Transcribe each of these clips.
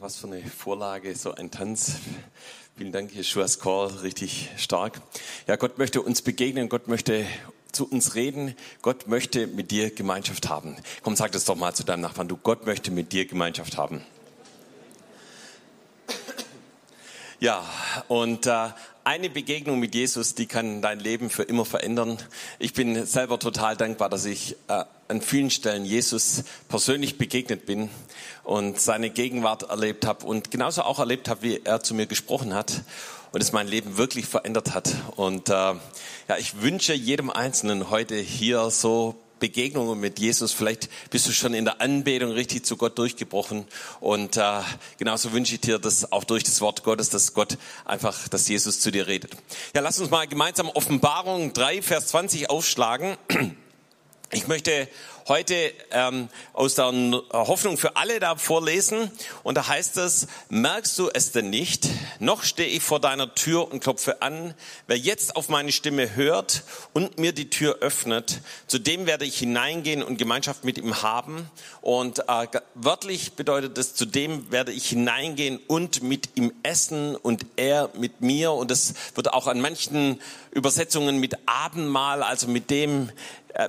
was für eine Vorlage, so ein Tanz. Vielen Dank, Jeschua's Call, richtig stark. Ja, Gott möchte uns begegnen, Gott möchte zu uns reden. Gott möchte mit dir Gemeinschaft haben. Komm, sag das doch mal zu deinem Nachbarn. Du, Gott möchte mit dir Gemeinschaft haben. Ja, und äh, eine Begegnung mit Jesus, die kann dein Leben für immer verändern. Ich bin selber total dankbar, dass ich äh, an vielen Stellen Jesus persönlich begegnet bin und seine Gegenwart erlebt habe und genauso auch erlebt habe, wie er zu mir gesprochen hat und es mein Leben wirklich verändert hat. Und äh, ja, ich wünsche jedem Einzelnen heute hier so Begegnungen mit Jesus. Vielleicht bist du schon in der Anbetung richtig zu Gott durchgebrochen. Und äh, genauso wünsche ich dir das auch durch das Wort Gottes, dass Gott einfach, dass Jesus zu dir redet. Ja, lass uns mal gemeinsam Offenbarung 3, Vers 20 aufschlagen. Ich möchte heute ähm, aus der Hoffnung für alle da vorlesen. Und da heißt es, merkst du es denn nicht? Noch stehe ich vor deiner Tür und klopfe an. Wer jetzt auf meine Stimme hört und mir die Tür öffnet, zu dem werde ich hineingehen und Gemeinschaft mit ihm haben. Und äh, wörtlich bedeutet es, zu dem werde ich hineingehen und mit ihm essen und er mit mir. Und das wird auch an manchen Übersetzungen mit Abendmahl, also mit dem,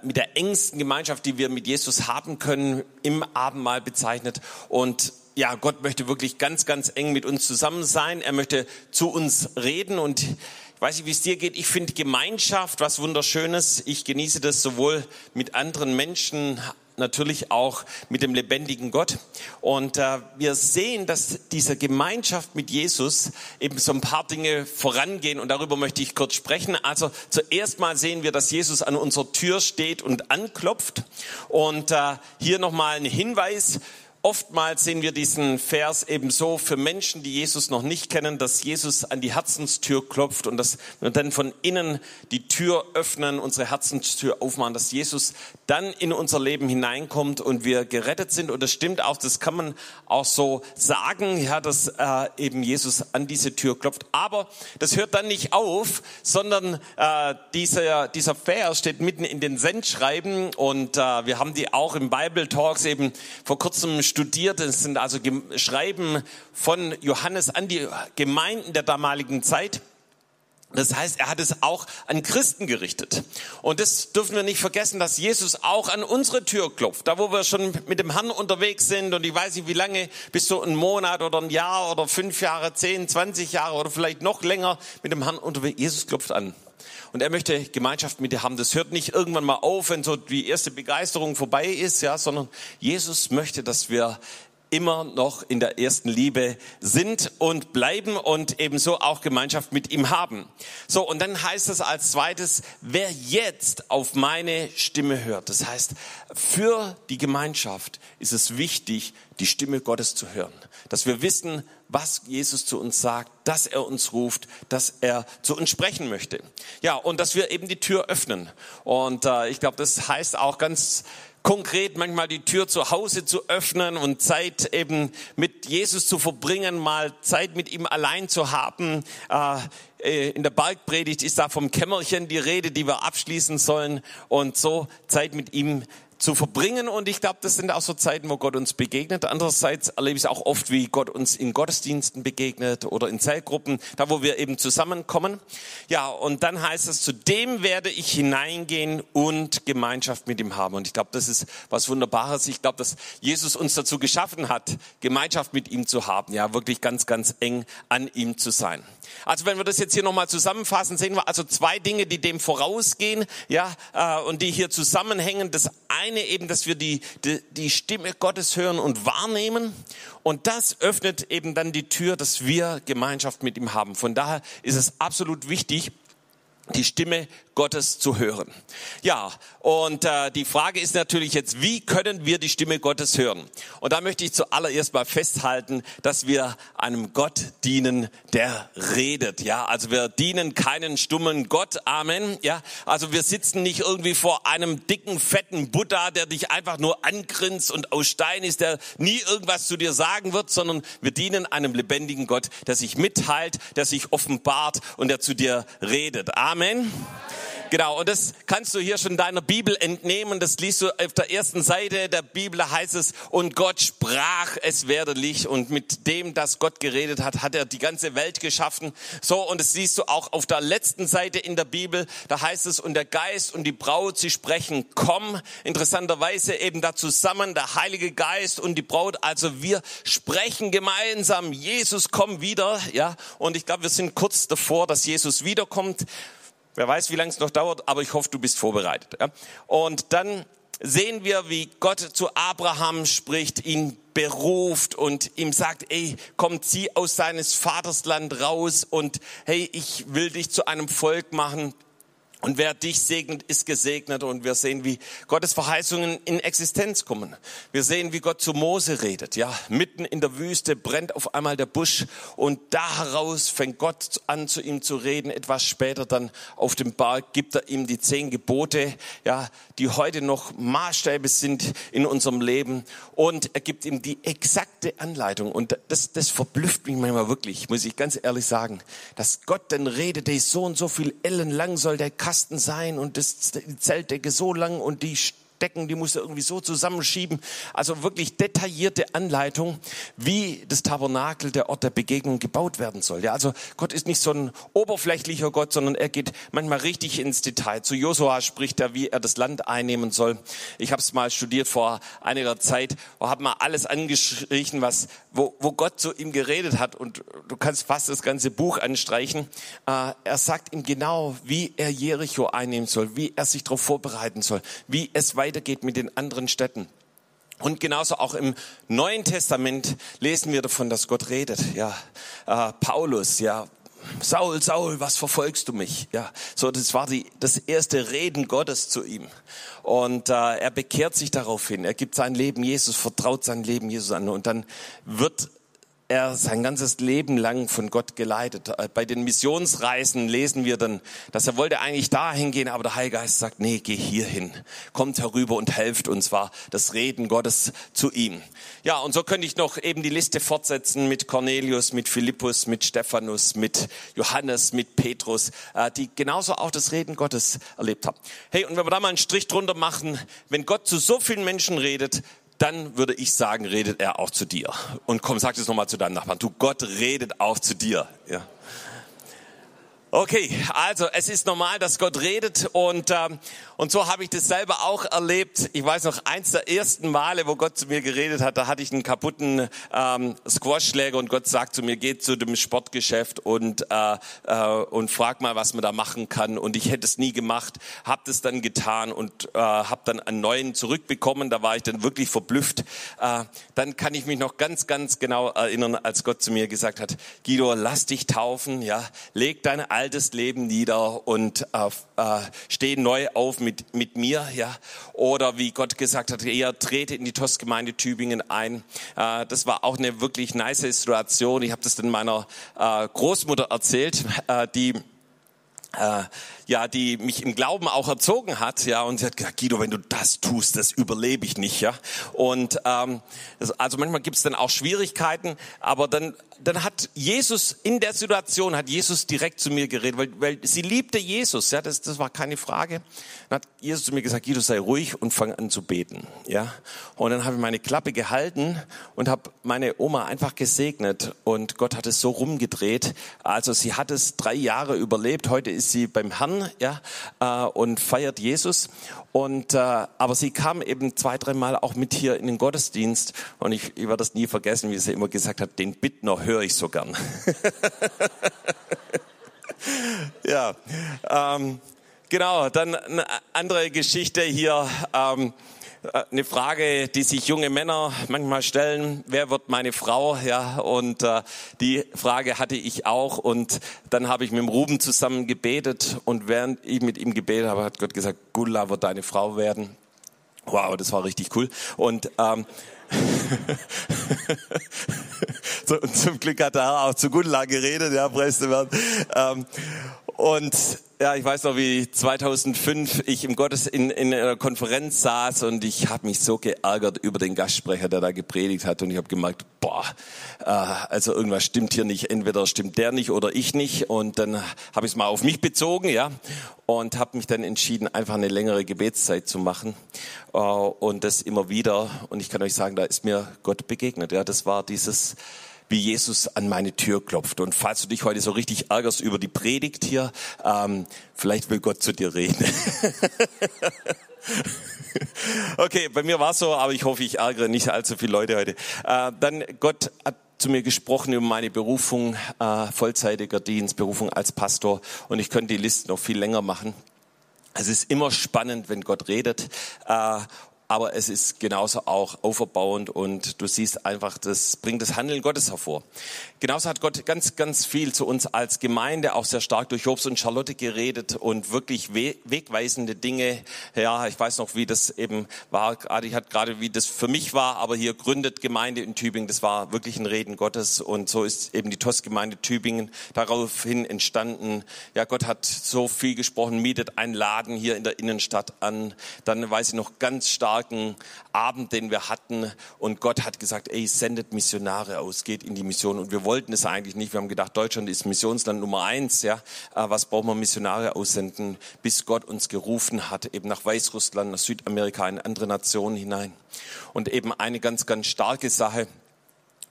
mit der engsten Gemeinschaft, die wir mit Jesus haben können, im Abendmahl bezeichnet. Und ja, Gott möchte wirklich ganz, ganz eng mit uns zusammen sein. Er möchte zu uns reden und ich weiß nicht, wie es dir geht. Ich finde Gemeinschaft was Wunderschönes. Ich genieße das sowohl mit anderen Menschen natürlich auch mit dem lebendigen Gott. Und äh, wir sehen, dass diese Gemeinschaft mit Jesus eben so ein paar Dinge vorangehen und darüber möchte ich kurz sprechen. Also zuerst mal sehen wir, dass Jesus an unserer Tür steht und anklopft. Und äh, hier nochmal ein Hinweis Oftmals sehen wir diesen Vers eben so für Menschen, die Jesus noch nicht kennen, dass Jesus an die Herzenstür klopft und dass wir dann von innen die Tür öffnen, unsere Herzenstür aufmachen, dass Jesus dann in unser Leben hineinkommt und wir gerettet sind. Und das stimmt auch, das kann man auch so sagen, ja, dass äh, eben Jesus an diese Tür klopft. Aber das hört dann nicht auf, sondern äh, dieser, dieser Vers steht mitten in den Sendschreiben und äh, wir haben die auch im Bible Talks eben vor kurzem studiert. Es sind also Schreiben von Johannes an die Gemeinden der damaligen Zeit. Das heißt, er hat es auch an Christen gerichtet. Und das dürfen wir nicht vergessen, dass Jesus auch an unsere Tür klopft. Da, wo wir schon mit dem Herrn unterwegs sind und ich weiß nicht, wie lange, bis so ein Monat oder ein Jahr oder fünf Jahre, zehn, zwanzig Jahre oder vielleicht noch länger mit dem Herrn unterwegs. Jesus klopft an. Und er möchte Gemeinschaft mit dir haben. Das hört nicht irgendwann mal auf, wenn so die erste Begeisterung vorbei ist, ja, sondern Jesus möchte, dass wir immer noch in der ersten Liebe sind und bleiben und ebenso auch Gemeinschaft mit ihm haben. So, und dann heißt es als zweites, wer jetzt auf meine Stimme hört. Das heißt, für die Gemeinschaft ist es wichtig, die Stimme Gottes zu hören. Dass wir wissen, was Jesus zu uns sagt, dass er uns ruft, dass er zu uns sprechen möchte. Ja, und dass wir eben die Tür öffnen. Und äh, ich glaube, das heißt auch ganz konkret manchmal die Tür zu Hause zu öffnen und Zeit eben mit Jesus zu verbringen, mal Zeit mit ihm allein zu haben. Äh, äh, in der Bergpredigt ist da vom Kämmerchen die Rede, die wir abschließen sollen und so Zeit mit ihm zu verbringen. Und ich glaube, das sind auch so Zeiten, wo Gott uns begegnet. Andererseits erlebe ich es auch oft, wie Gott uns in Gottesdiensten begegnet oder in Zellgruppen, da wo wir eben zusammenkommen. Ja, und dann heißt es, zu dem werde ich hineingehen und Gemeinschaft mit ihm haben. Und ich glaube, das ist was Wunderbares. Ich glaube, dass Jesus uns dazu geschaffen hat, Gemeinschaft mit ihm zu haben. Ja, wirklich ganz, ganz eng an ihm zu sein. Also wenn wir das jetzt hier nochmal zusammenfassen, sehen wir also zwei Dinge, die dem vorausgehen, ja, äh, und die hier zusammenhängen. Das eine eben, dass wir die, die, die Stimme Gottes hören und wahrnehmen. Und das öffnet eben dann die Tür, dass wir Gemeinschaft mit ihm haben. Von daher ist es absolut wichtig, die Stimme Gottes zu hören. Ja, und äh, die Frage ist natürlich jetzt, wie können wir die Stimme Gottes hören? Und da möchte ich zuallererst mal festhalten, dass wir einem Gott dienen, der redet. Ja, also wir dienen keinen stummen Gott. Amen. Ja, also wir sitzen nicht irgendwie vor einem dicken, fetten Buddha, der dich einfach nur angrinst und aus Stein ist, der nie irgendwas zu dir sagen wird, sondern wir dienen einem lebendigen Gott, der sich mitteilt, der sich offenbart und der zu dir redet. Amen. Genau, und das kannst du hier schon deiner Bibel entnehmen. Das liest du auf der ersten Seite der Bibel, heißt es, und Gott sprach, es werde Licht. Und mit dem, dass Gott geredet hat, hat er die ganze Welt geschaffen. So, und das siehst du auch auf der letzten Seite in der Bibel. Da heißt es, und der Geist und die Braut, sie sprechen, komm. Interessanterweise eben da zusammen, der Heilige Geist und die Braut. Also wir sprechen gemeinsam, Jesus, komm wieder. Ja, und ich glaube, wir sind kurz davor, dass Jesus wiederkommt. Wer weiß, wie lange es noch dauert, aber ich hoffe, du bist vorbereitet. Ja? Und dann sehen wir, wie Gott zu Abraham spricht, ihn beruft und ihm sagt, ey, komm, zieh aus seines Vaters Land raus und hey, ich will dich zu einem Volk machen, und wer dich segnet, ist gesegnet. Und wir sehen, wie Gottes Verheißungen in Existenz kommen. Wir sehen, wie Gott zu Mose redet. Ja, mitten in der Wüste brennt auf einmal der Busch und da heraus fängt Gott an, zu ihm zu reden. Etwas später dann auf dem Berg gibt er ihm die zehn Gebote, ja, die heute noch Maßstäbe sind in unserem Leben. Und er gibt ihm die exakte Anleitung. Und das, das verblüfft mich manchmal wirklich, muss ich ganz ehrlich sagen, dass Gott dann redet, der so und so viel Ellen lang soll der Kasten sein und das, die Zeltdecke so lang und die Decken, die muss er irgendwie so zusammenschieben. Also wirklich detaillierte Anleitung, wie das Tabernakel, der Ort der Begegnung gebaut werden soll. Ja, also Gott ist nicht so ein oberflächlicher Gott, sondern er geht manchmal richtig ins Detail. Zu Josua spricht er, wie er das Land einnehmen soll. Ich habe es mal studiert vor einiger Zeit habe mal alles angeschrieben, was, wo, wo Gott zu ihm geredet hat. Und du kannst fast das ganze Buch anstreichen. Äh, er sagt ihm genau, wie er Jericho einnehmen soll, wie er sich darauf vorbereiten soll, wie es weiter weitergeht mit den anderen Städten. Und genauso auch im Neuen Testament lesen wir davon, dass Gott redet. Ja, äh, Paulus, ja, Saul, Saul, was verfolgst du mich? Ja, so das war die, das erste Reden Gottes zu ihm. Und äh, er bekehrt sich daraufhin. Er gibt sein Leben Jesus, vertraut sein Leben Jesus an. Und dann wird er sein ganzes Leben lang von Gott geleitet. Äh, bei den Missionsreisen lesen wir dann, dass er wollte eigentlich dahin gehen, aber der Heilige Geist sagt, nee, geh hierhin. Kommt herüber und helft uns, war das Reden Gottes zu ihm. Ja, und so könnte ich noch eben die Liste fortsetzen mit Cornelius, mit Philippus, mit Stephanus, mit Johannes, mit Petrus, äh, die genauso auch das Reden Gottes erlebt haben. Hey, und wenn wir da mal einen Strich drunter machen, wenn Gott zu so vielen Menschen redet, dann würde ich sagen, redet er auch zu dir. Und komm, sag das nochmal zu deinem Nachbarn. Du, Gott redet auch zu dir. Ja. Okay, also es ist normal, dass Gott redet und ähm, und so habe ich das selber auch erlebt. Ich weiß noch eins der ersten Male, wo Gott zu mir geredet hat, da hatte ich einen kaputten ähm, Squashschläger und Gott sagt zu mir, geht zu dem Sportgeschäft und äh, äh, und frag mal, was man da machen kann. Und ich hätte es nie gemacht, habe das dann getan und äh, habe dann einen neuen zurückbekommen. Da war ich dann wirklich verblüfft. Äh, dann kann ich mich noch ganz ganz genau erinnern, als Gott zu mir gesagt hat, Guido, lass dich taufen, ja, leg deine altes Leben nieder und äh, äh, steh neu auf mit, mit mir, ja. Oder wie Gott gesagt hat, ihr trete in die TOS-Gemeinde Tübingen ein. Äh, das war auch eine wirklich nice Situation. Ich habe das dann meiner äh, Großmutter erzählt, äh, die äh, ja, die mich im Glauben auch erzogen hat, ja, und sie hat gesagt, Guido, wenn du das tust, das überlebe ich nicht, ja. Und ähm, also manchmal gibt es dann auch Schwierigkeiten, aber dann dann hat Jesus in der Situation hat Jesus direkt zu mir geredet, weil, weil sie liebte Jesus, ja, das, das war keine Frage. Dann hat Jesus zu mir gesagt, Guido, sei ruhig und fang an zu beten, ja. Und dann habe ich meine Klappe gehalten und habe meine Oma einfach gesegnet und Gott hat es so rumgedreht. Also sie hat es drei Jahre überlebt. Heute ist sie beim Herrn ja, äh, und feiert Jesus. Und, äh, aber sie kam eben zwei, dreimal auch mit hier in den Gottesdienst und ich, ich werde das nie vergessen, wie sie immer gesagt hat, den Bittner höre ich so gern. ja, ähm, genau, dann eine andere Geschichte hier. Ähm, äh, eine Frage, die sich junge Männer manchmal stellen, wer wird meine Frau? Ja, und äh, die Frage hatte ich auch und dann habe ich mit dem Ruben zusammen gebetet und während ich mit ihm gebetet habe, hat Gott gesagt, Gula wird deine Frau werden. Wow, das war richtig cool. Und ähm, so, und zum Glück hat er auch zu Gundla geredet, ja, preis ähm, Und ja, ich weiß noch, wie 2005 ich im Gottes in, in einer Konferenz saß und ich habe mich so geärgert über den Gastsprecher, der da gepredigt hat und ich habe gemerkt, boah, äh, also irgendwas stimmt hier nicht. Entweder stimmt der nicht oder ich nicht. Und dann habe ich es mal auf mich bezogen, ja, und habe mich dann entschieden, einfach eine längere Gebetszeit zu machen äh, und das immer wieder. Und ich kann euch sagen, da ist mir Gott begegnet. Ja, das war dieses wie Jesus an meine Tür klopft. Und falls du dich heute so richtig ärgerst über die Predigt hier, ähm, vielleicht will Gott zu dir reden. okay, bei mir war es so, aber ich hoffe, ich ärgere nicht allzu viele Leute heute. Äh, dann Gott hat zu mir gesprochen über meine Berufung, äh, vollzeitiger Dienst, Berufung als Pastor. Und ich könnte die Liste noch viel länger machen. Es ist immer spannend, wenn Gott redet. Äh, aber es ist genauso auch auferbauend und du siehst einfach, das bringt das Handeln Gottes hervor. Genauso hat Gott ganz, ganz viel zu uns als Gemeinde, auch sehr stark durch Jobs und Charlotte geredet und wirklich wegweisende Dinge. Ja, ich weiß noch, wie das eben war, ich hatte gerade, wie das für mich war, aber hier gründet Gemeinde in Tübingen, das war wirklich ein Reden Gottes und so ist eben die TOS-Gemeinde Tübingen daraufhin entstanden. Ja, Gott hat so viel gesprochen, mietet einen Laden hier in der Innenstadt an. Dann weiß ich noch ganz stark, starken Abend, den wir hatten. Und Gott hat gesagt, ey, sendet Missionare aus, geht in die Mission. Und wir wollten es eigentlich nicht. Wir haben gedacht, Deutschland ist Missionsland Nummer eins. Ja, äh, was brauchen wir Missionare aussenden, bis Gott uns gerufen hat, eben nach Weißrussland, nach Südamerika, in andere Nationen hinein. Und eben eine ganz, ganz starke Sache,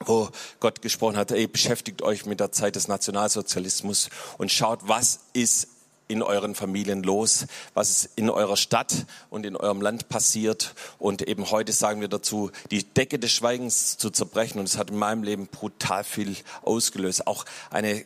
wo Gott gesprochen hat, ey, beschäftigt euch mit der Zeit des Nationalsozialismus und schaut, was ist in euren Familien los, was in eurer Stadt und in eurem Land passiert. Und eben heute sagen wir dazu, die Decke des Schweigens zu zerbrechen. Und es hat in meinem Leben brutal viel ausgelöst. Auch eine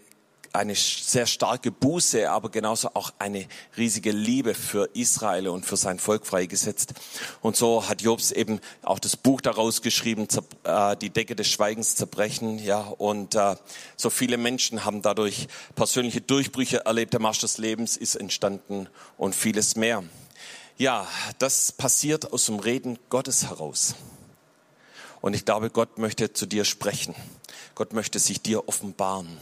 eine sehr starke Buße, aber genauso auch eine riesige Liebe für Israel und für sein Volk freigesetzt. Und so hat Jobs eben auch das Buch daraus geschrieben, äh, die Decke des Schweigens zerbrechen, ja. Und äh, so viele Menschen haben dadurch persönliche Durchbrüche erlebt. Der Marsch des Lebens ist entstanden und vieles mehr. Ja, das passiert aus dem Reden Gottes heraus. Und ich glaube, Gott möchte zu dir sprechen. Gott möchte sich dir offenbaren.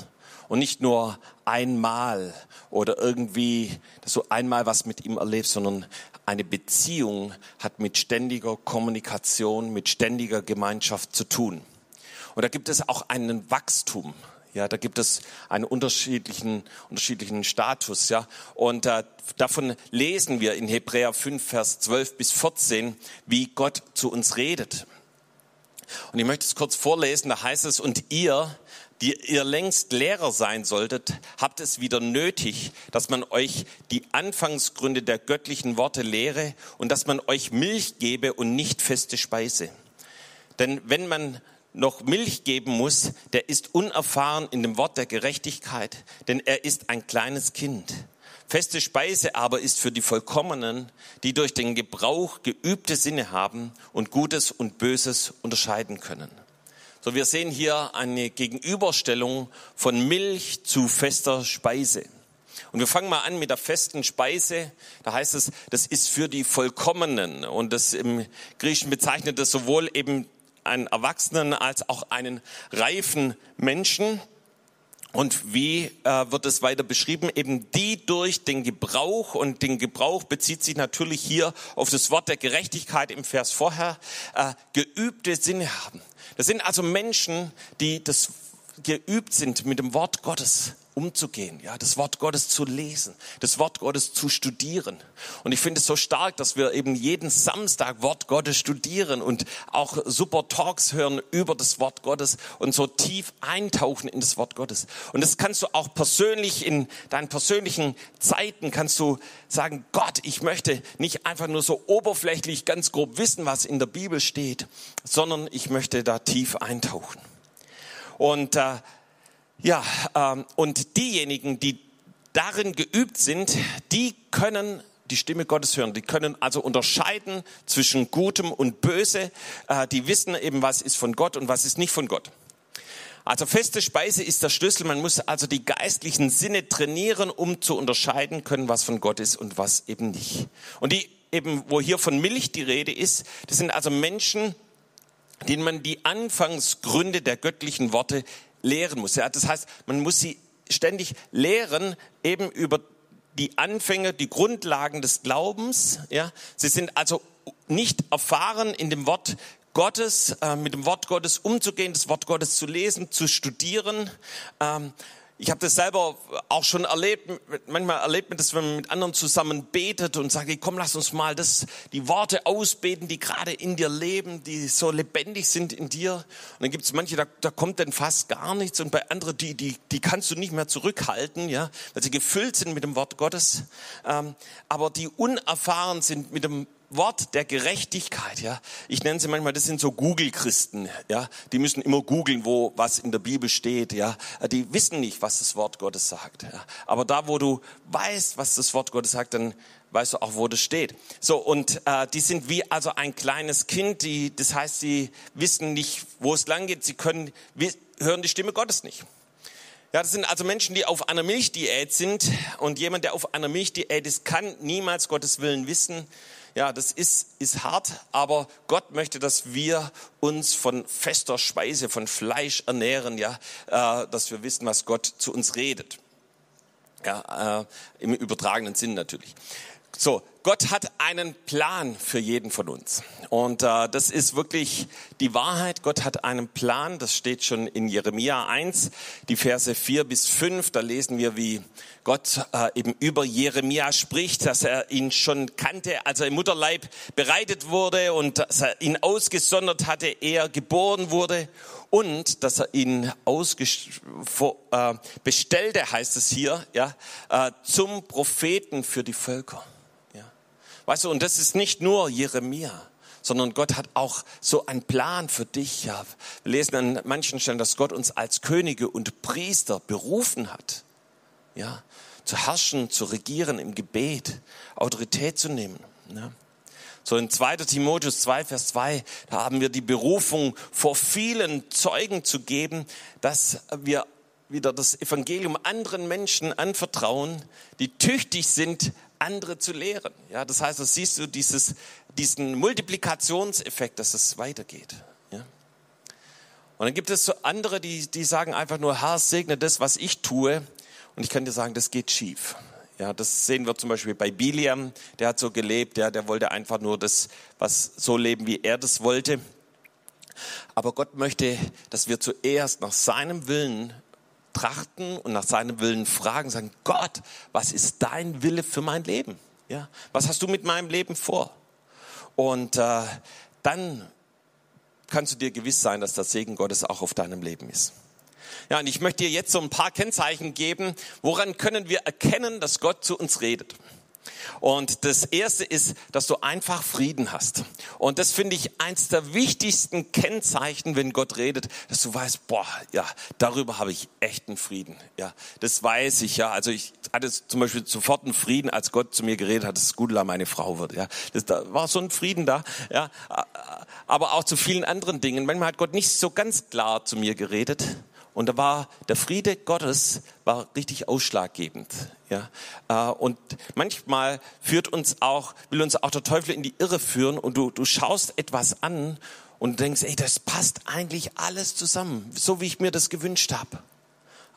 Und nicht nur einmal oder irgendwie, du einmal was mit ihm erlebst, sondern eine Beziehung hat mit ständiger Kommunikation, mit ständiger Gemeinschaft zu tun. Und da gibt es auch einen Wachstum. Ja, da gibt es einen unterschiedlichen, unterschiedlichen Status, ja. Und äh, davon lesen wir in Hebräer 5, Vers 12 bis 14, wie Gott zu uns redet. Und ich möchte es kurz vorlesen, da heißt es, und ihr, die ihr längst Lehrer sein solltet, habt es wieder nötig, dass man euch die Anfangsgründe der göttlichen Worte lehre und dass man euch Milch gebe und nicht feste Speise. Denn wenn man noch Milch geben muss, der ist unerfahren in dem Wort der Gerechtigkeit, denn er ist ein kleines Kind. Feste Speise aber ist für die Vollkommenen, die durch den Gebrauch geübte Sinne haben und Gutes und Böses unterscheiden können. So, wir sehen hier eine Gegenüberstellung von Milch zu fester Speise. Und wir fangen mal an mit der festen Speise. Da heißt es, das ist für die Vollkommenen. Und das im Griechischen bezeichnet das sowohl eben einen Erwachsenen als auch einen reifen Menschen. Und wie äh, wird es weiter beschrieben? Eben die durch den Gebrauch, und den Gebrauch bezieht sich natürlich hier auf das Wort der Gerechtigkeit im Vers vorher, äh, geübte Sinne haben. Das sind also Menschen, die das geübt sind, mit dem Wort Gottes umzugehen, ja, das Wort Gottes zu lesen, das Wort Gottes zu studieren. Und ich finde es so stark, dass wir eben jeden Samstag Wort Gottes studieren und auch super Talks hören über das Wort Gottes und so tief eintauchen in das Wort Gottes. Und das kannst du auch persönlich in deinen persönlichen Zeiten kannst du sagen, Gott, ich möchte nicht einfach nur so oberflächlich ganz grob wissen, was in der Bibel steht, sondern ich möchte da tief eintauchen. Und äh, ja, ähm, und diejenigen, die darin geübt sind, die können die Stimme Gottes hören. Die können also unterscheiden zwischen Gutem und Böse. Äh, die wissen eben, was ist von Gott und was ist nicht von Gott. Also feste Speise ist der Schlüssel. Man muss also die geistlichen Sinne trainieren, um zu unterscheiden können, was von Gott ist und was eben nicht. Und die eben, wo hier von Milch die Rede ist, das sind also Menschen, denen man die Anfangsgründe der göttlichen Worte lehren muss. Ja, das heißt, man muss sie ständig lehren, eben über die Anfänge, die Grundlagen des Glaubens. Ja, sie sind also nicht erfahren in dem Wort Gottes, äh, mit dem Wort Gottes umzugehen, das Wort Gottes zu lesen, zu studieren. Ähm, ich habe das selber auch schon erlebt. Manchmal erlebt man das, wenn man mit anderen zusammen betet und sagt, komm, lass uns mal das, die Worte ausbeten, die gerade in dir leben, die so lebendig sind in dir. Und dann gibt es manche, da, da kommt dann fast gar nichts. Und bei anderen, die, die, die kannst du nicht mehr zurückhalten, ja, weil sie gefüllt sind mit dem Wort Gottes. Ähm, aber die unerfahren sind mit dem Wort der Gerechtigkeit, ja. Ich nenne sie manchmal, das sind so Google-Christen, ja. Die müssen immer googeln, wo was in der Bibel steht, ja. Die wissen nicht, was das Wort Gottes sagt, ja. Aber da, wo du weißt, was das Wort Gottes sagt, dann weißt du auch, wo das steht. So, und äh, die sind wie also ein kleines Kind, die, das heißt, sie wissen nicht, wo es lang geht, sie können, hören die Stimme Gottes nicht. Ja, das sind also Menschen, die auf einer Milchdiät sind und jemand, der auf einer Milchdiät ist, kann niemals Gottes Willen wissen. Ja, das ist, ist hart, aber Gott möchte, dass wir uns von fester Speise, von Fleisch ernähren, ja, äh, dass wir wissen, was Gott zu uns redet. Ja, äh, im übertragenen Sinn natürlich. So, Gott hat einen Plan für jeden von uns. Und äh, das ist wirklich die Wahrheit. Gott hat einen Plan. Das steht schon in Jeremia 1, die Verse 4 bis 5. Da lesen wir, wie Gott äh, eben über Jeremia spricht, dass er ihn schon kannte, als er im Mutterleib bereitet wurde und dass er ihn ausgesondert hatte, er geboren wurde und dass er ihn äh, bestellte, heißt es hier, ja, äh, zum Propheten für die Völker. Weißt du, und das ist nicht nur Jeremia, sondern Gott hat auch so einen Plan für dich. Ja, wir lesen an manchen Stellen, dass Gott uns als Könige und Priester berufen hat. Ja, zu herrschen, zu regieren im Gebet, Autorität zu nehmen. Ja. So in 2. Timotheus 2, Vers 2, da haben wir die Berufung, vor vielen Zeugen zu geben, dass wir wieder das Evangelium anderen Menschen anvertrauen, die tüchtig sind, andere zu lehren. Ja, das heißt, da siehst du dieses, diesen Multiplikationseffekt, dass es weitergeht. Ja. Und dann gibt es so andere, die, die sagen einfach nur, Herr, segne das, was ich tue. Und ich kann dir sagen, das geht schief. Ja, das sehen wir zum Beispiel bei Biliam, der hat so gelebt, ja, der wollte einfach nur das, was so leben, wie er das wollte. Aber Gott möchte, dass wir zuerst nach seinem Willen trachten und nach seinem Willen fragen, sagen, Gott, was ist dein Wille für mein Leben? Ja, was hast du mit meinem Leben vor? Und äh, dann kannst du dir gewiss sein, dass der Segen Gottes auch auf deinem Leben ist. Ja, und ich möchte dir jetzt so ein paar Kennzeichen geben, woran können wir erkennen, dass Gott zu uns redet. Und das erste ist, dass du einfach Frieden hast. Und das finde ich eins der wichtigsten Kennzeichen, wenn Gott redet, dass du weißt, boah, ja, darüber habe ich echten Frieden. Ja, das weiß ich, ja. Also ich hatte zum Beispiel sofort einen Frieden, als Gott zu mir geredet hat, dass Gudula meine Frau wird, ja. Das, da war so ein Frieden da, ja. Aber auch zu vielen anderen Dingen. Manchmal hat Gott nicht so ganz klar zu mir geredet. Und da war der Friede Gottes war richtig ausschlaggebend. Ja, äh, und manchmal führt uns auch, will uns auch der Teufel in die Irre führen und du, du schaust etwas an und denkst, ey, das passt eigentlich alles zusammen, so wie ich mir das gewünscht habe.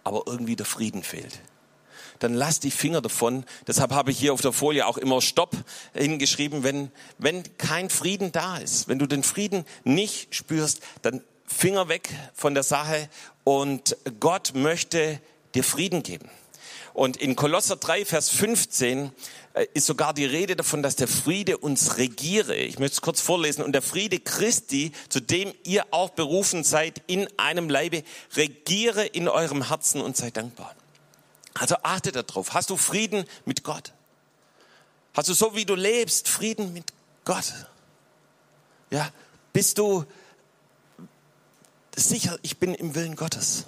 Aber irgendwie der Frieden fehlt. Dann lass die Finger davon. Deshalb habe ich hier auf der Folie auch immer Stopp hingeschrieben, wenn, wenn kein Frieden da ist, wenn du den Frieden nicht spürst, dann Finger weg von der Sache und Gott möchte dir Frieden geben. Und in Kolosser 3, Vers 15 äh, ist sogar die Rede davon, dass der Friede uns regiere. Ich möchte es kurz vorlesen. Und der Friede Christi, zu dem ihr auch berufen seid, in einem Leibe, regiere in eurem Herzen und sei dankbar. Also achte darauf. Hast du Frieden mit Gott? Hast du so wie du lebst Frieden mit Gott? Ja, bist du sicher, ich bin im Willen Gottes.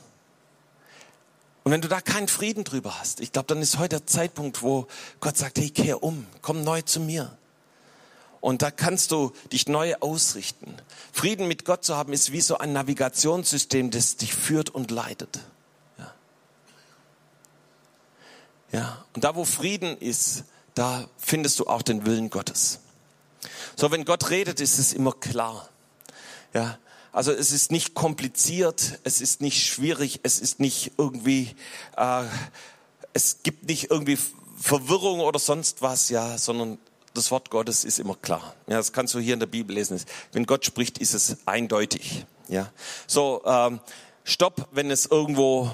Und wenn du da keinen Frieden drüber hast, ich glaube, dann ist heute der Zeitpunkt, wo Gott sagt, hey, kehr um, komm neu zu mir. Und da kannst du dich neu ausrichten. Frieden mit Gott zu haben, ist wie so ein Navigationssystem, das dich führt und leitet. Ja. ja. Und da, wo Frieden ist, da findest du auch den Willen Gottes. So, wenn Gott redet, ist es immer klar. Ja. Also es ist nicht kompliziert, es ist nicht schwierig, es ist nicht irgendwie, äh, es gibt nicht irgendwie Verwirrung oder sonst was, ja, sondern das Wort Gottes ist immer klar. Ja, das kannst du hier in der Bibel lesen. Wenn Gott spricht, ist es eindeutig. Ja, so ähm, Stopp, wenn es irgendwo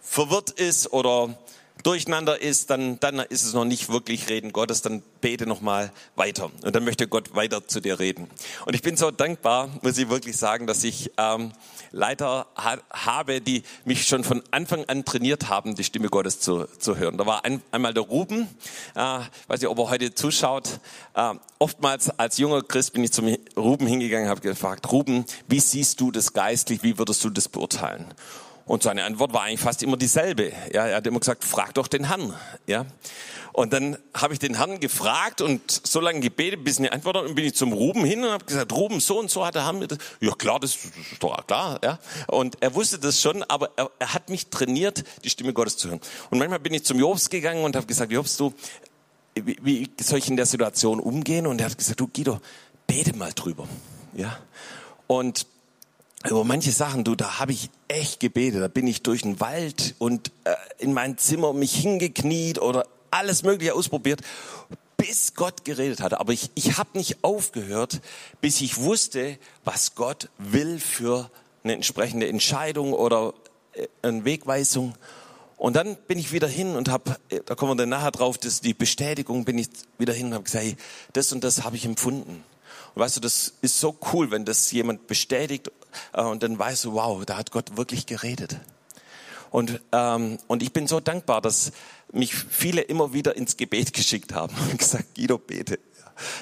verwirrt ist oder durcheinander ist, dann, dann ist es noch nicht wirklich Reden Gottes, dann bete noch mal weiter. Und dann möchte Gott weiter zu dir reden. Und ich bin so dankbar, muss ich wirklich sagen, dass ich ähm, Leiter ha habe, die mich schon von Anfang an trainiert haben, die Stimme Gottes zu, zu hören. Da war ein, einmal der Ruben, äh, weiß nicht, ob er heute zuschaut. Äh, oftmals als junger Christ bin ich zum Ruben hingegangen, habe gefragt, Ruben, wie siehst du das geistlich, wie würdest du das beurteilen? Und seine Antwort war eigentlich fast immer dieselbe. Ja, er hat immer gesagt, frag doch den Herrn. Ja. Und dann habe ich den Herrn gefragt und so lange gebetet, bis eine Antwort hat. Und bin ich zum Ruben hin und habe gesagt, Ruben, so und so hat der Herr mir das. Ja klar, das ist doch klar. Ja. Und er wusste das schon, aber er, er hat mich trainiert, die Stimme Gottes zu hören. Und manchmal bin ich zum Jobs gegangen und habe gesagt, Jobs, du, wie, wie soll ich in der Situation umgehen? Und er hat gesagt, du Guido, bete mal drüber. Ja. Und über manche Sachen, du, da habe ich echt gebetet. Da bin ich durch den Wald und äh, in mein Zimmer mich hingekniet oder alles Mögliche ausprobiert, bis Gott geredet hatte. Aber ich, ich habe nicht aufgehört, bis ich wusste, was Gott will für eine entsprechende Entscheidung oder äh, eine Wegweisung. Und dann bin ich wieder hin und habe, äh, da kommen wir dann nachher drauf, das die Bestätigung, bin ich wieder hin und habe gesagt, hey, das und das habe ich empfunden. Und weißt du, das ist so cool, wenn das jemand bestätigt und dann weißt du, wow, da hat Gott wirklich geredet. Und, ähm, und ich bin so dankbar, dass mich viele immer wieder ins Gebet geschickt haben und gesagt, Guido, bete.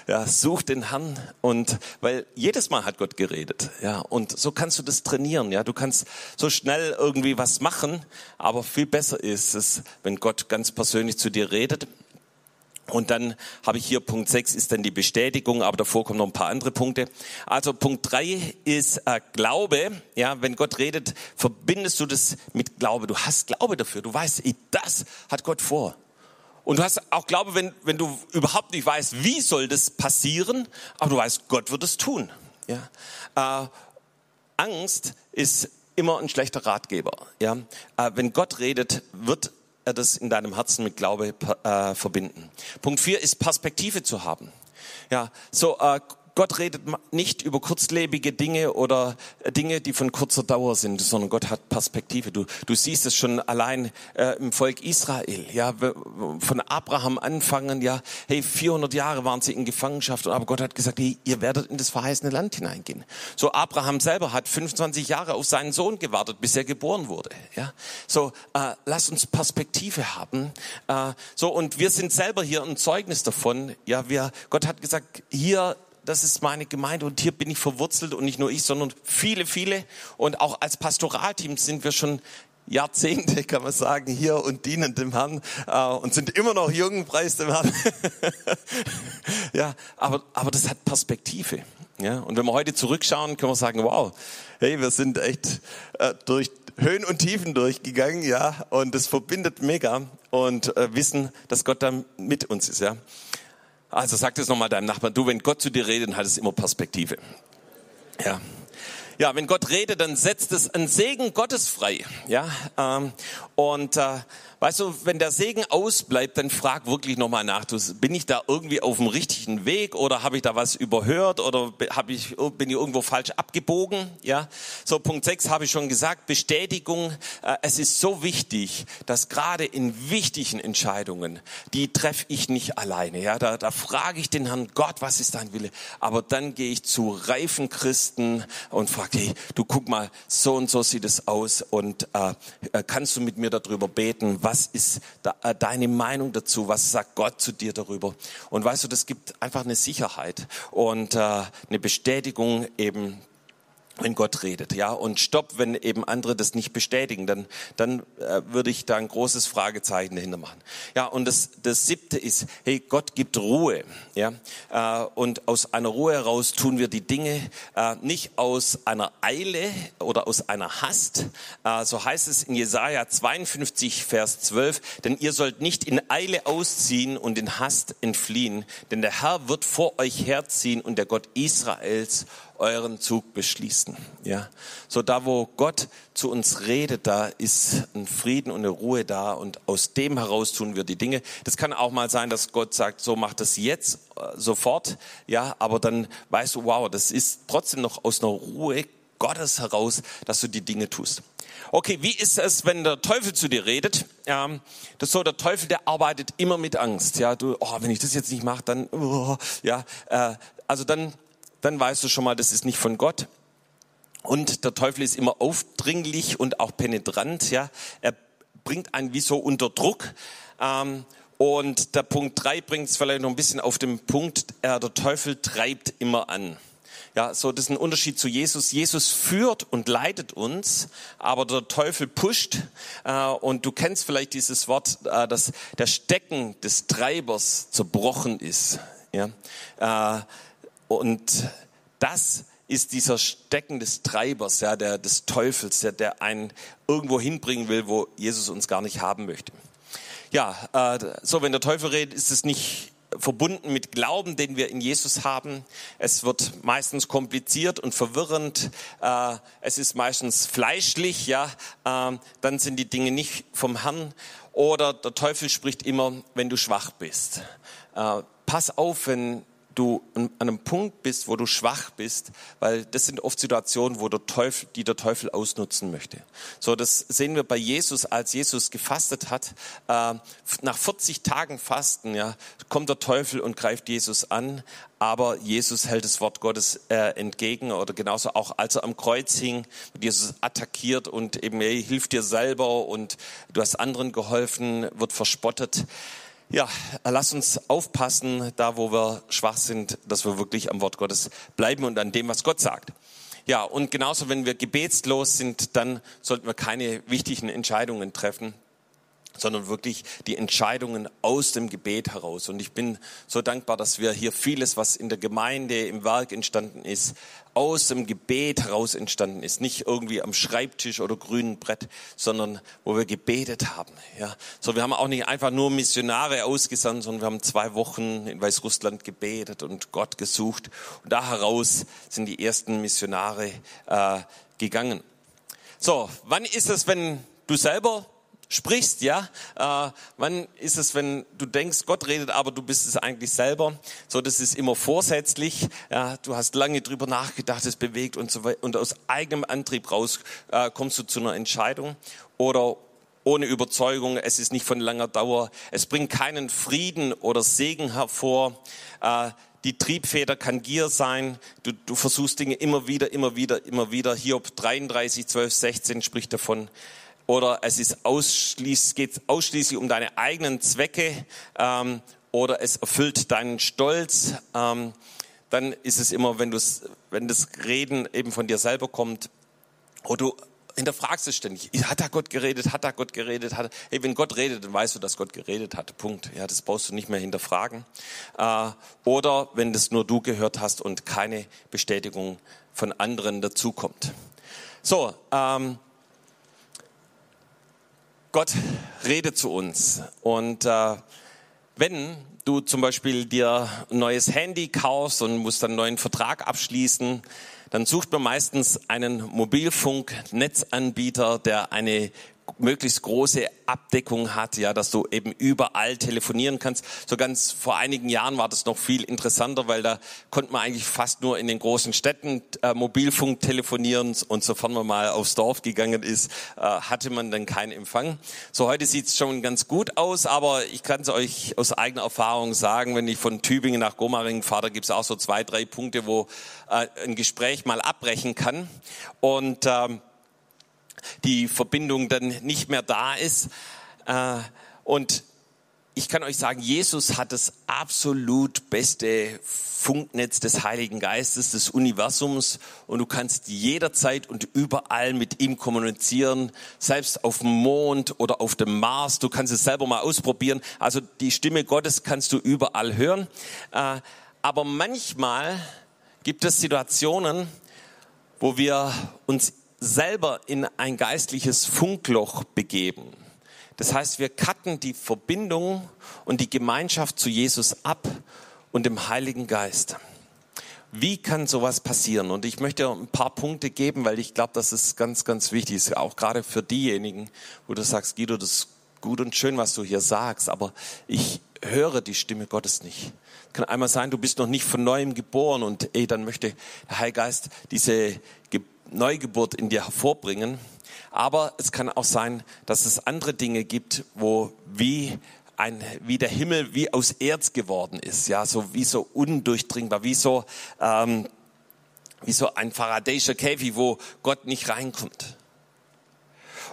Ja, such den Herrn. Und weil jedes Mal hat Gott geredet, ja und so kannst du das trainieren, ja du kannst so schnell irgendwie was machen, aber viel besser ist es, wenn Gott ganz persönlich zu dir redet und dann habe ich hier Punkt 6 ist dann die Bestätigung, aber davor kommen noch ein paar andere Punkte. Also Punkt 3 ist äh, Glaube. Ja, wenn Gott redet, verbindest du das mit Glaube. Du hast Glaube dafür. Du weißt, das hat Gott vor. Und du hast auch Glaube, wenn, wenn du überhaupt nicht weißt, wie soll das passieren, aber du weißt, Gott wird es tun. Ja? Äh, Angst ist immer ein schlechter Ratgeber. Ja? Äh, wenn Gott redet, wird das in deinem Herzen mit Glaube äh, verbinden. Punkt vier ist Perspektive zu haben. Ja, so äh, Gott redet nicht über kurzlebige Dinge oder Dinge, die von kurzer Dauer sind, sondern Gott hat Perspektive. Du, du siehst es schon allein äh, im Volk Israel. Ja, von Abraham anfangen. Ja, hey, 400 Jahre waren sie in Gefangenschaft, aber Gott hat gesagt, hey, ihr werdet in das verheißene Land hineingehen. So Abraham selber hat 25 Jahre auf seinen Sohn gewartet, bis er geboren wurde. Ja, so äh, lass uns Perspektive haben. Äh, so und wir sind selber hier ein Zeugnis davon. Ja, wir Gott hat gesagt, hier das ist meine Gemeinde und hier bin ich verwurzelt und nicht nur ich, sondern viele, viele. Und auch als Pastoralteam sind wir schon Jahrzehnte, kann man sagen, hier und dienen dem Herrn äh, und sind immer noch jung, preis dem Herrn. ja, aber, aber das hat Perspektive. Ja, und wenn wir heute zurückschauen, können wir sagen, wow, hey, wir sind echt äh, durch Höhen und Tiefen durchgegangen, ja, und das verbindet mega und äh, wissen, dass Gott da mit uns ist, ja. Also sag das nochmal deinem Nachbarn. Du, wenn Gott zu dir redet, hat es immer Perspektive. Ja. Ja, wenn Gott redet, dann setzt es einen Segen Gottes frei. Ja, ähm, und äh, Weißt du, wenn der Segen ausbleibt, dann frag wirklich nochmal nach. Du, bin ich da irgendwie auf dem richtigen Weg oder habe ich da was überhört oder hab ich, bin ich irgendwo falsch abgebogen? Ja. So Punkt 6 habe ich schon gesagt. Bestätigung. Äh, es ist so wichtig, dass gerade in wichtigen Entscheidungen, die treffe ich nicht alleine. Ja, da, da frage ich den Herrn Gott, was ist dein Wille? Aber dann gehe ich zu reifen Christen und frage, hey, du guck mal, so und so sieht es aus und äh, äh kannst du mit mir darüber beten? was ist da, äh, deine Meinung dazu, was sagt Gott zu dir darüber. Und weißt du, das gibt einfach eine Sicherheit und äh, eine Bestätigung eben wenn Gott redet, ja, und stopp, wenn eben andere das nicht bestätigen, dann, dann äh, würde ich da ein großes Fragezeichen dahinter machen. Ja, und das, das siebte ist, hey, Gott gibt Ruhe, ja, äh, und aus einer Ruhe heraus tun wir die Dinge äh, nicht aus einer Eile oder aus einer Hast, äh, so heißt es in Jesaja 52, Vers 12, denn ihr sollt nicht in Eile ausziehen und in Hast entfliehen, denn der Herr wird vor euch herziehen und der Gott Israels euren Zug beschließen. Ja, so da, wo Gott zu uns redet, da ist ein Frieden und eine Ruhe da und aus dem heraus tun wir die Dinge. Das kann auch mal sein, dass Gott sagt, so macht das jetzt äh, sofort. Ja, aber dann weißt du, wow, das ist trotzdem noch aus einer Ruhe Gottes heraus, dass du die Dinge tust. Okay, wie ist es, wenn der Teufel zu dir redet? Ähm, das so, der Teufel, der arbeitet immer mit Angst. Ja, du, oh, wenn ich das jetzt nicht mache, dann, oh, ja, äh, also dann, dann weißt du schon mal, das ist nicht von Gott. Und der Teufel ist immer aufdringlich und auch penetrant. Ja, er bringt einen wie so unter Druck. Ähm, und der Punkt drei bringt es vielleicht noch ein bisschen auf den Punkt, äh, der Teufel treibt immer an. Ja, so das ist ein Unterschied zu Jesus. Jesus führt und leitet uns, aber der Teufel pusht. Äh, und du kennst vielleicht dieses Wort, äh, dass der Stecken des Treibers zerbrochen ist. Ja, äh, und das ist dieser Stecken des Treibers, ja, der des Teufels, der, der einen irgendwo hinbringen will, wo Jesus uns gar nicht haben möchte. Ja, äh, so wenn der Teufel redet, ist es nicht verbunden mit Glauben, den wir in Jesus haben. Es wird meistens kompliziert und verwirrend. Äh, es ist meistens fleischlich, ja. Äh, dann sind die Dinge nicht vom Herrn. Oder der Teufel spricht immer, wenn du schwach bist. Äh, pass auf, wenn du an einem Punkt bist, wo du schwach bist, weil das sind oft Situationen, wo der Teufel, die der Teufel ausnutzen möchte. So, das sehen wir bei Jesus, als Jesus gefastet hat. Äh, nach 40 Tagen Fasten, ja, kommt der Teufel und greift Jesus an, aber Jesus hält das Wort Gottes äh, entgegen oder genauso auch als er am Kreuz hing, Jesus attackiert und eben, hey, hilf dir selber und du hast anderen geholfen, wird verspottet. Ja, lass uns aufpassen, da wo wir schwach sind, dass wir wirklich am Wort Gottes bleiben und an dem, was Gott sagt. Ja, und genauso, wenn wir gebetslos sind, dann sollten wir keine wichtigen Entscheidungen treffen sondern wirklich die Entscheidungen aus dem Gebet heraus. Und ich bin so dankbar, dass wir hier vieles, was in der Gemeinde, im Werk entstanden ist, aus dem Gebet heraus entstanden ist. Nicht irgendwie am Schreibtisch oder grünen Brett, sondern wo wir gebetet haben. Ja, so wir haben auch nicht einfach nur Missionare ausgesandt, sondern wir haben zwei Wochen in Weißrussland gebetet und Gott gesucht. Und da heraus sind die ersten Missionare äh, gegangen. So, wann ist es, wenn du selber sprichst, ja. Äh, wann ist es, wenn du denkst, Gott redet, aber du bist es eigentlich selber? So, das ist immer vorsätzlich. Ja, du hast lange drüber nachgedacht, es bewegt und so weiter. Und aus eigenem Antrieb raus äh, kommst du zu einer Entscheidung. Oder ohne Überzeugung, es ist nicht von langer Dauer. Es bringt keinen Frieden oder Segen hervor. Äh, die Triebfeder kann Gier sein. Du, du versuchst Dinge immer wieder, immer wieder, immer wieder. Hiob 33, 12, 16 spricht davon oder es ist ausschließlich, geht ausschließlich um deine eigenen Zwecke ähm, oder es erfüllt deinen Stolz, ähm, dann ist es immer, wenn, wenn das Reden eben von dir selber kommt, oder du hinterfragst es ständig. Hat da Gott geredet? Hat da Gott geredet? Hat, hey, wenn Gott redet, dann weißt du, dass Gott geredet hat. Punkt. Ja, das brauchst du nicht mehr hinterfragen. Äh, oder wenn das nur du gehört hast und keine Bestätigung von anderen dazukommt. So, ähm, Gott redet zu uns. Und äh, wenn du zum Beispiel dir ein neues Handy kaufst und musst dann einen neuen Vertrag abschließen, dann sucht man meistens einen Mobilfunknetzanbieter, der eine möglichst große Abdeckung hat, ja, dass du eben überall telefonieren kannst. So ganz vor einigen Jahren war das noch viel interessanter, weil da konnte man eigentlich fast nur in den großen Städten äh, Mobilfunk telefonieren und sofern man mal aufs Dorf gegangen ist, äh, hatte man dann keinen Empfang. So heute sieht es schon ganz gut aus, aber ich kann es euch aus eigener Erfahrung sagen, wenn ich von Tübingen nach Gomaringen fahre, da gibt es auch so zwei, drei Punkte, wo äh, ein Gespräch mal abbrechen kann und ähm, die Verbindung dann nicht mehr da ist. Äh, und ich kann euch sagen, Jesus hat das absolut beste Funknetz des Heiligen Geistes, des Universums und du kannst jederzeit und überall mit ihm kommunizieren, selbst auf dem Mond oder auf dem Mars. Du kannst es selber mal ausprobieren. Also die Stimme Gottes kannst du überall hören. Äh, aber manchmal gibt es Situationen, wo wir uns selber in ein geistliches Funkloch begeben. Das heißt, wir cutten die Verbindung und die Gemeinschaft zu Jesus ab und dem Heiligen Geist. wie kann sowas passieren? Und ich möchte ein paar Punkte geben, weil ich glaube, dass es ganz, ganz wichtig ist, auch gerade für diejenigen, wo du sagst, Guido, das ist gut und schön, was du hier sagst, aber ich höre die Stimme Gottes nicht. Kann einmal sein, du bist noch nicht von neuem geboren und ey, dann möchte der Heilgeist diese Ge Neugeburt in dir hervorbringen. Aber es kann auch sein, dass es andere Dinge gibt, wo wie ein, wie der Himmel wie aus Erz geworden ist, ja, so wie so undurchdringbar, wie so, ähm, wie so ein Faradayischer Käfig, wo Gott nicht reinkommt.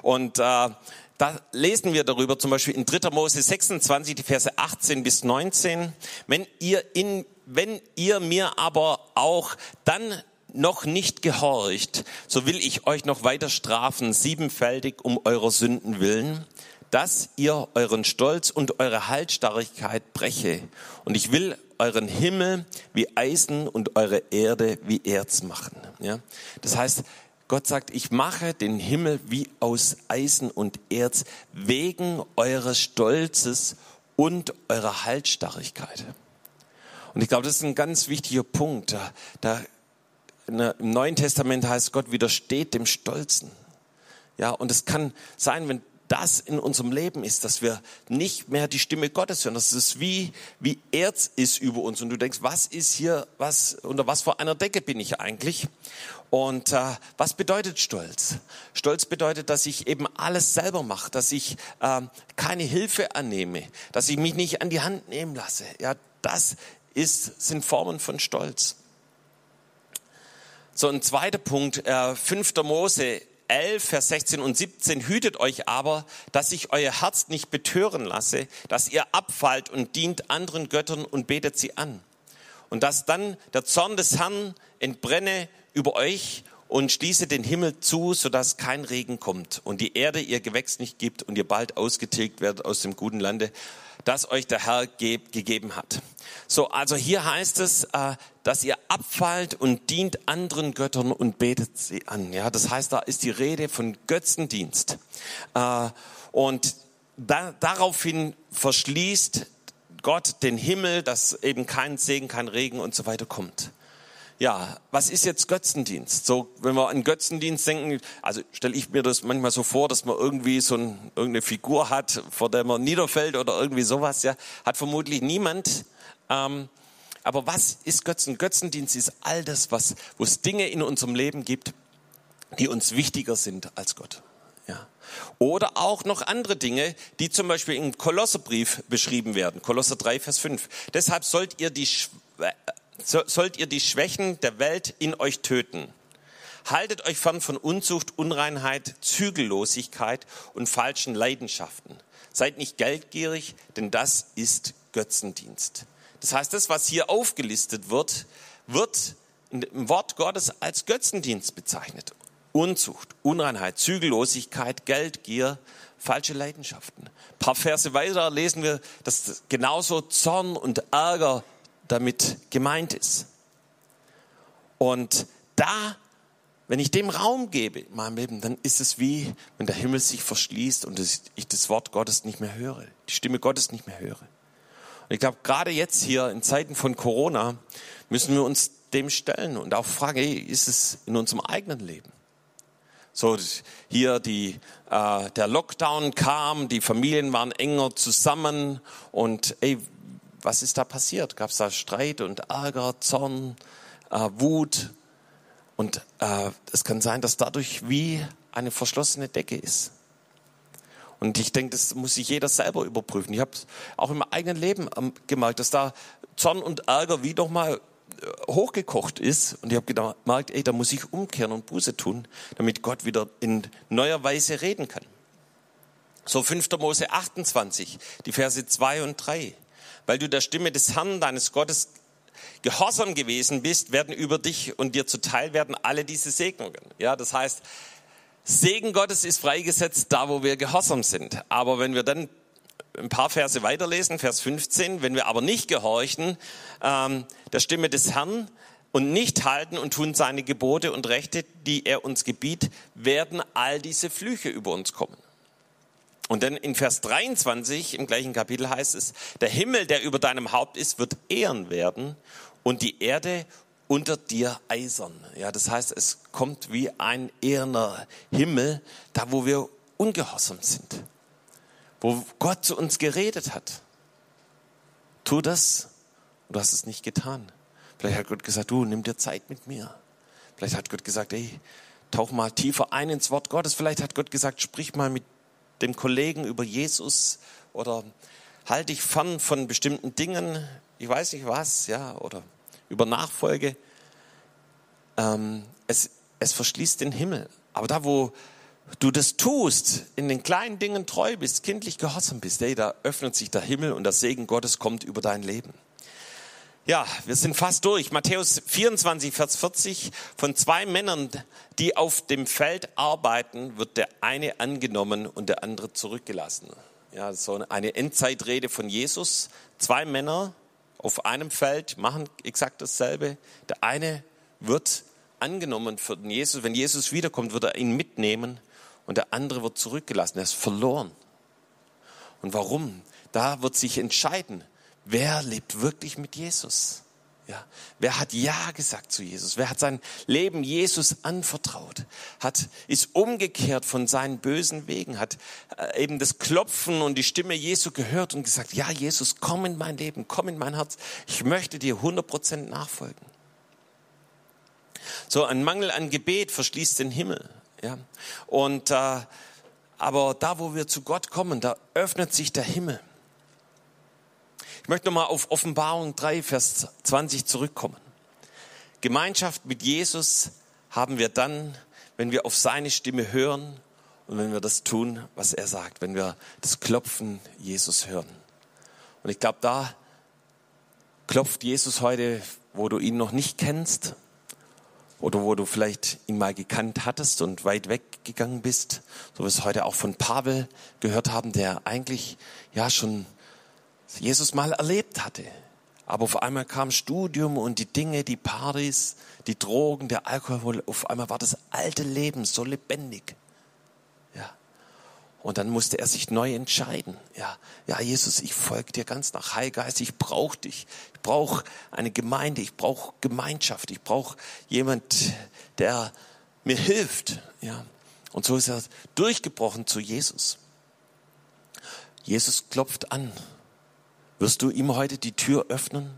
Und äh, da lesen wir darüber zum Beispiel in 3. Mose 26, die Verse 18 bis 19. Wenn ihr, in, wenn ihr mir aber auch dann noch nicht gehorcht, so will ich euch noch weiter strafen, siebenfältig um eurer Sünden willen, dass ihr euren Stolz und eure Haltstarrigkeit breche. Und ich will euren Himmel wie Eisen und eure Erde wie Erz machen. Ja? Das heißt, Gott sagt, ich mache den Himmel wie aus Eisen und Erz wegen eures Stolzes und eurer Haltstarrigkeit. Und ich glaube, das ist ein ganz wichtiger Punkt. Da, da im Neuen Testament heißt, Gott widersteht dem Stolzen. Ja, und es kann sein, wenn das in unserem Leben ist, dass wir nicht mehr die Stimme Gottes hören, dass es wie, wie Erz ist über uns und du denkst, was ist hier, was, unter was vor einer Decke bin ich eigentlich? Und äh, was bedeutet Stolz? Stolz bedeutet, dass ich eben alles selber mache, dass ich äh, keine Hilfe annehme, dass ich mich nicht an die Hand nehmen lasse. Ja, das ist, sind Formen von Stolz. So ein zweiter Punkt, äh, 5. Mose 11, Vers 16 und 17, hütet euch aber, dass ich euer Herz nicht betören lasse, dass ihr abfallt und dient anderen Göttern und betet sie an. Und dass dann der Zorn des Herrn entbrenne über euch und schließe den Himmel zu, sodass kein Regen kommt und die Erde ihr Gewächs nicht gibt und ihr bald ausgetilgt werdet aus dem guten Lande, das euch der Herr gegeben hat. So, also hier heißt es, äh, dass ihr abfallt und dient anderen Göttern und betet sie an. Ja, das heißt, da ist die Rede von Götzendienst. Äh, und daraufhin verschließt Gott den Himmel, dass eben kein Segen, kein Regen und so weiter kommt ja, was ist jetzt Götzendienst? So, wenn wir an Götzendienst denken, also stelle ich mir das manchmal so vor, dass man irgendwie so ein, irgendeine Figur hat, vor der man niederfällt oder irgendwie sowas, ja, hat vermutlich niemand. Ähm, aber was ist Götzen? Götzendienst ist all das, was, wo es Dinge in unserem Leben gibt, die uns wichtiger sind als Gott. Ja. Oder auch noch andere Dinge, die zum Beispiel im Kolosserbrief beschrieben werden. Kolosser 3, Vers 5. Deshalb sollt ihr die sollt ihr die Schwächen der Welt in euch töten. Haltet euch fern von Unzucht, Unreinheit, Zügellosigkeit und falschen Leidenschaften. Seid nicht geldgierig, denn das ist Götzendienst. Das heißt, das, was hier aufgelistet wird, wird im Wort Gottes als Götzendienst bezeichnet. Unzucht, Unreinheit, Zügellosigkeit, Geldgier, falsche Leidenschaften. Ein paar Verse weiter lesen wir, dass genauso Zorn und Ärger damit gemeint ist. Und da, wenn ich dem Raum gebe in meinem Leben, dann ist es wie, wenn der Himmel sich verschließt und ich das Wort Gottes nicht mehr höre, die Stimme Gottes nicht mehr höre. Und ich glaube, gerade jetzt hier in Zeiten von Corona müssen wir uns dem stellen und auch fragen, hey, ist es in unserem eigenen Leben? So hier die, äh, der Lockdown kam, die Familien waren enger zusammen und ey, was ist da passiert? Gab es da Streit und Ärger, Zorn, äh, Wut? Und äh, es kann sein, dass dadurch wie eine verschlossene Decke ist. Und ich denke, das muss sich jeder selber überprüfen. Ich habe auch im eigenen Leben ähm, gemerkt, dass da Zorn und Ärger wie doch mal äh, hochgekocht ist. Und ich habe gemerkt, ey, da muss ich umkehren und Buße tun, damit Gott wieder in neuer Weise reden kann. So 5. Mose 28, die Verse 2 und 3 weil du der Stimme des Herrn, deines Gottes, gehorsam gewesen bist, werden über dich und dir zuteil werden alle diese Segnungen. Ja, das heißt, Segen Gottes ist freigesetzt da, wo wir gehorsam sind. Aber wenn wir dann ein paar Verse weiterlesen, Vers 15, wenn wir aber nicht gehorchen ähm, der Stimme des Herrn und nicht halten und tun seine Gebote und Rechte, die er uns gebietet, werden all diese Flüche über uns kommen. Und dann in Vers 23 im gleichen Kapitel heißt es, der Himmel, der über deinem Haupt ist, wird ehren werden und die Erde unter dir eisern. Ja, das heißt, es kommt wie ein eherner Himmel, da wo wir ungehorsam sind, wo Gott zu uns geredet hat. Tu das. Und du hast es nicht getan. Vielleicht hat Gott gesagt, du, nimm dir Zeit mit mir. Vielleicht hat Gott gesagt, ey, tauch mal tiefer ein ins Wort Gottes. Vielleicht hat Gott gesagt, sprich mal mit dem Kollegen über Jesus oder halte dich fern von bestimmten Dingen. Ich weiß nicht was, ja, oder über Nachfolge. Ähm, es, es verschließt den Himmel. Aber da, wo du das tust, in den kleinen Dingen treu bist, kindlich gehorsam bist, ey, da öffnet sich der Himmel und der Segen Gottes kommt über dein Leben. Ja, wir sind fast durch. Matthäus 24, Vers 40. Von zwei Männern, die auf dem Feld arbeiten, wird der eine angenommen und der andere zurückgelassen. Ja, so eine Endzeitrede von Jesus. Zwei Männer auf einem Feld machen exakt dasselbe. Der eine wird angenommen für Jesus. Wenn Jesus wiederkommt, wird er ihn mitnehmen und der andere wird zurückgelassen. Er ist verloren. Und warum? Da wird sich entscheiden, wer lebt wirklich mit Jesus? Ja, wer hat Ja gesagt zu Jesus? Wer hat sein Leben Jesus anvertraut? Hat, ist umgekehrt von seinen bösen Wegen, hat äh, eben das Klopfen und die Stimme Jesu gehört und gesagt, ja, Jesus, komm in mein Leben, komm in mein Herz. Ich möchte dir 100% nachfolgen. So, ein Mangel an Gebet verschließt den Himmel. Ja, und, äh, aber da, wo wir zu Gott kommen, da öffnet sich der Himmel. Ich möchte nochmal auf Offenbarung 3, Vers 20 zurückkommen. Gemeinschaft mit Jesus haben wir dann, wenn wir auf seine Stimme hören und wenn wir das tun, was er sagt, wenn wir das Klopfen Jesus hören. Und ich glaube, da klopft Jesus heute, wo du ihn noch nicht kennst oder wo du vielleicht ihn mal gekannt hattest und weit weggegangen bist, so wie wir es heute auch von Pavel gehört haben, der eigentlich ja schon Jesus mal erlebt hatte. Aber auf einmal kam Studium und die Dinge, die Partys, die Drogen, der Alkohol. Auf einmal war das alte Leben so lebendig. Ja. Und dann musste er sich neu entscheiden. Ja, ja, Jesus, ich folge dir ganz nach Heilgeist. Ich brauche dich. Ich brauche eine Gemeinde. Ich brauche Gemeinschaft. Ich brauche jemand, der mir hilft. Ja. Und so ist er durchgebrochen zu Jesus. Jesus klopft an wirst du ihm heute die Tür öffnen?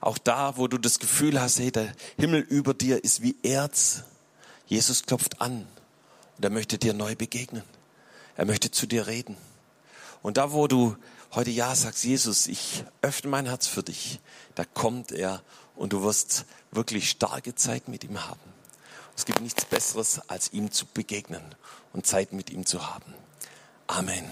Auch da, wo du das Gefühl hast, hey, der Himmel über dir ist wie Erz. Jesus klopft an und er möchte dir neu begegnen. Er möchte zu dir reden. Und da, wo du heute Ja sagst, Jesus, ich öffne mein Herz für dich, da kommt er und du wirst wirklich starke Zeit mit ihm haben. Es gibt nichts Besseres, als ihm zu begegnen und Zeit mit ihm zu haben. Amen.